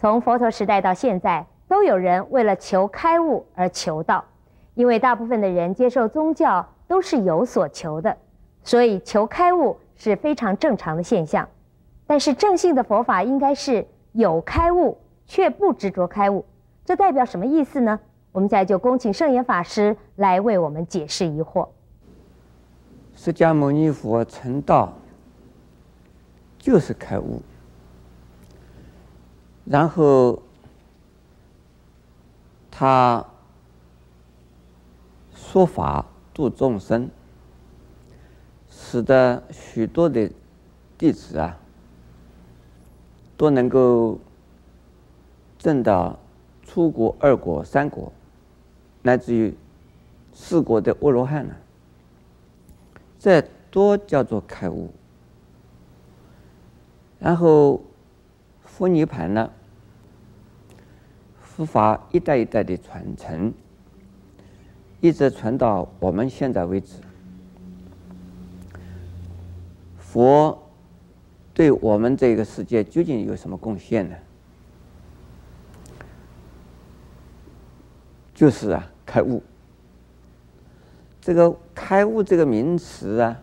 从佛陀时代到现在，都有人为了求开悟而求道，因为大部分的人接受宗教都是有所求的，所以求开悟是非常正常的现象。但是正信的佛法应该是有开悟却不执着开悟，这代表什么意思呢？我们现在就恭请圣严法师来为我们解释疑惑。释迦牟尼佛成道就是开悟。然后，他说法度众生，使得许多的弟子啊，都能够证到初国、二国、三国，乃至于四国的阿罗汉呢，这都叫做开悟。然后，佛涅盘呢？佛法一代一代的传承，一直传到我们现在为止。佛对我们这个世界究竟有什么贡献呢？就是啊，开悟。这个“开悟”这个名词啊，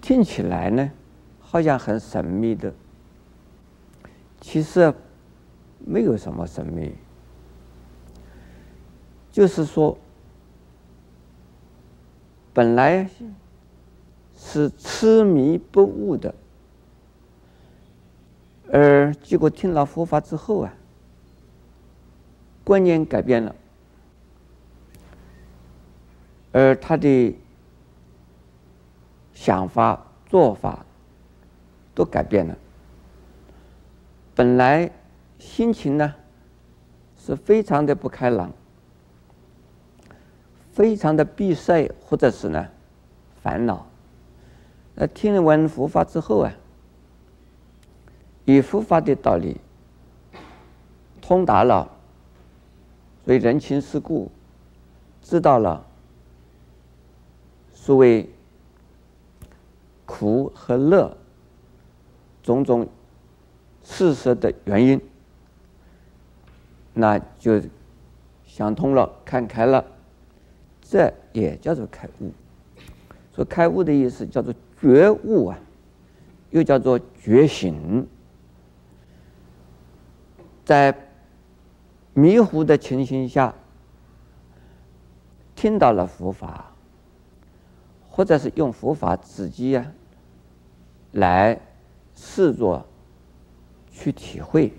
听起来呢，好像很神秘的，其实。没有什么神秘，就是说，本来是痴迷不悟的，而结果听了佛法之后啊，观念改变了，而他的想法、做法都改变了，本来。心情呢，是非常的不开朗，非常的闭塞，或者是呢烦恼。那听闻佛法之后啊，以佛法的道理通达了，所以人情世故知道了所谓苦和乐种种事实的原因。那就想通了，看开了，这也叫做开悟。说开悟的意思叫做觉悟啊，又叫做觉醒。在迷糊的情形下，听到了佛法，或者是用佛法自己啊来试着去体会，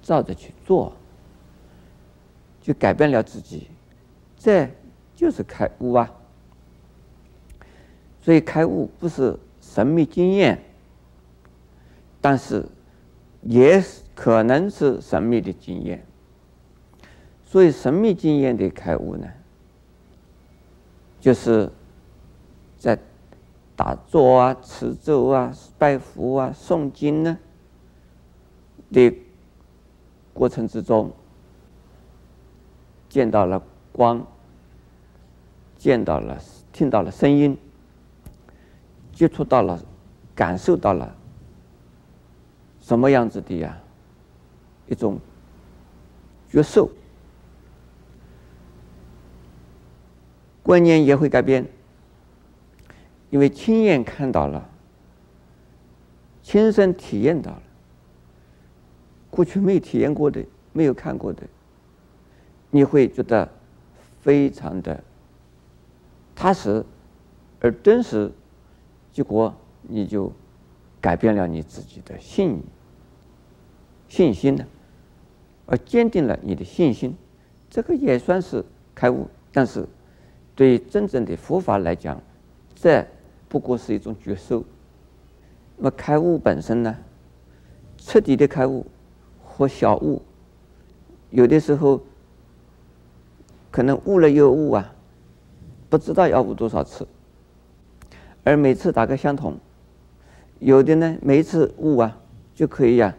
照着去做。就改变了自己，这就是开悟啊！所以开悟不是神秘经验，但是也可能是神秘的经验。所以神秘经验的开悟呢，就是在打坐啊、持咒啊、拜佛啊、诵经呢的过程之中。见到了光，见到了，听到了声音，接触到了，感受到了什么样子的呀？一种觉受，观念也会改变，因为亲眼看到了，亲身体验到了，过去没有体验过的，没有看过的。你会觉得非常的踏实而真实，结果你就改变了你自己的信信心呢，而坚定了你的信心，这个也算是开悟。但是对真正的佛法来讲，这不过是一种觉受。那么开悟本身呢，彻底的开悟和小悟，有的时候。可能悟了又悟啊，不知道要悟多少次，而每次大概相同。有的呢，每一次悟啊就可以呀、啊，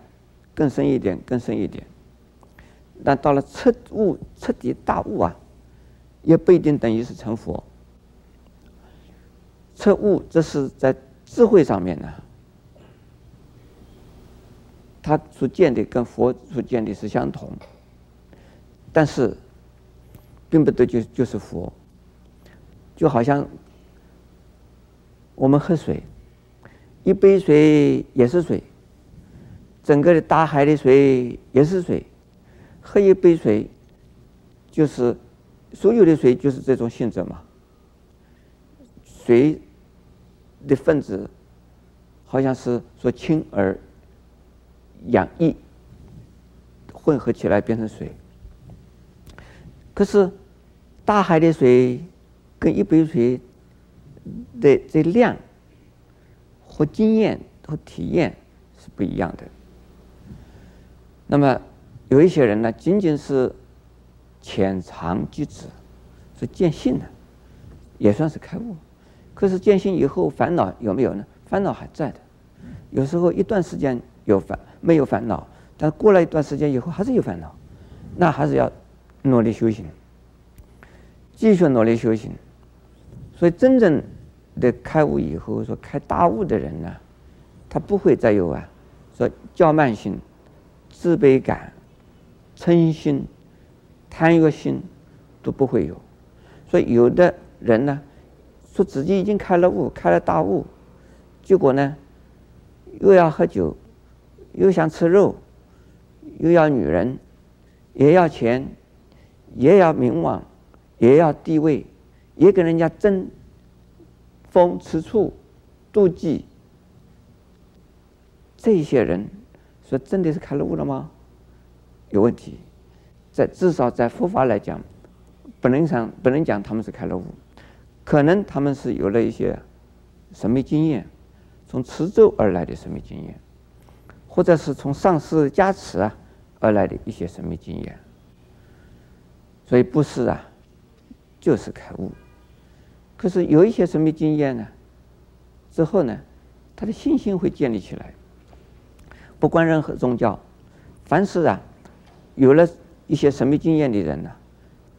更深一点，更深一点。但到了彻悟、彻底大悟啊，也不一定等于是成佛。彻悟这是在智慧上面呢，他所见的跟佛所见的是相同，但是并不对就就是佛，就好像我们喝水，一杯水也是水，整个的大海的水也是水，喝一杯水就是所有的水就是这种性质嘛，水的分子。好像是说氢而氧一混合起来变成水，可是大海的水跟一杯水的这量和经验和体验是不一样的。那么有一些人呢，仅仅是浅尝即止，是见性的，也算是开悟。可是见性以后烦恼有没有呢？烦恼还在的。有时候一段时间有烦没有烦恼，但过了一段时间以后还是有烦恼，那还是要努力修行，继续努力修行。所以真正的开悟以后，说开大悟的人呢，他不会再有啊，说骄慢心、自卑感、嗔心、贪欲心都不会有。所以有的人呢，说自己已经开了悟，开了大悟，结果呢，又要喝酒，又想吃肉，又要女人，也要钱，也要名望，也要地位，也跟人家争风吃醋、妒忌。这些人说真的是开了悟了吗？有问题，在至少在佛法来讲，不能讲不能讲他们是开了悟，可能他们是有了一些神秘经验。从持咒而来的神秘经验，或者是从上师加持啊而来的一些神秘经验，所以不是啊，就是开悟。可是有一些神秘经验呢，之后呢，他的信心会建立起来。不管任何宗教，凡是啊有了一些神秘经验的人呢，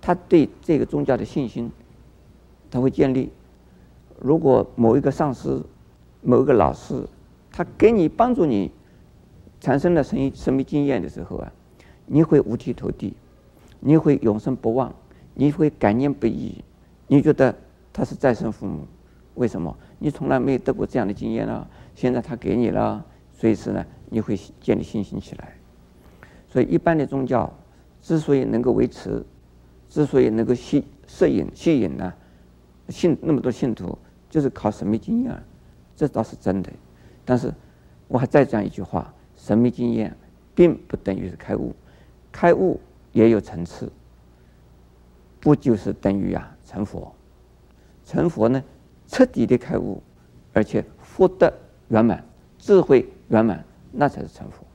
他对这个宗教的信心，他会建立。如果某一个上师，某一个老师，他给你帮助你产生了神神秘经验的时候啊，你会五体投地，你会永生不忘，你会感念不已，你觉得他是再生父母？为什么？你从来没有得过这样的经验呢？现在他给你了，所以是呢，你会建立信心起来。所以一般的宗教之所以能够维持，之所以能够吸摄引吸引呢，信那么多信徒，就是靠神秘经验。这倒是真的，但是我还再讲一句话：神秘经验并不等于是开悟，开悟也有层次，不就是等于啊成佛？成佛呢，彻底的开悟，而且福德圆满、智慧圆满，那才是成佛。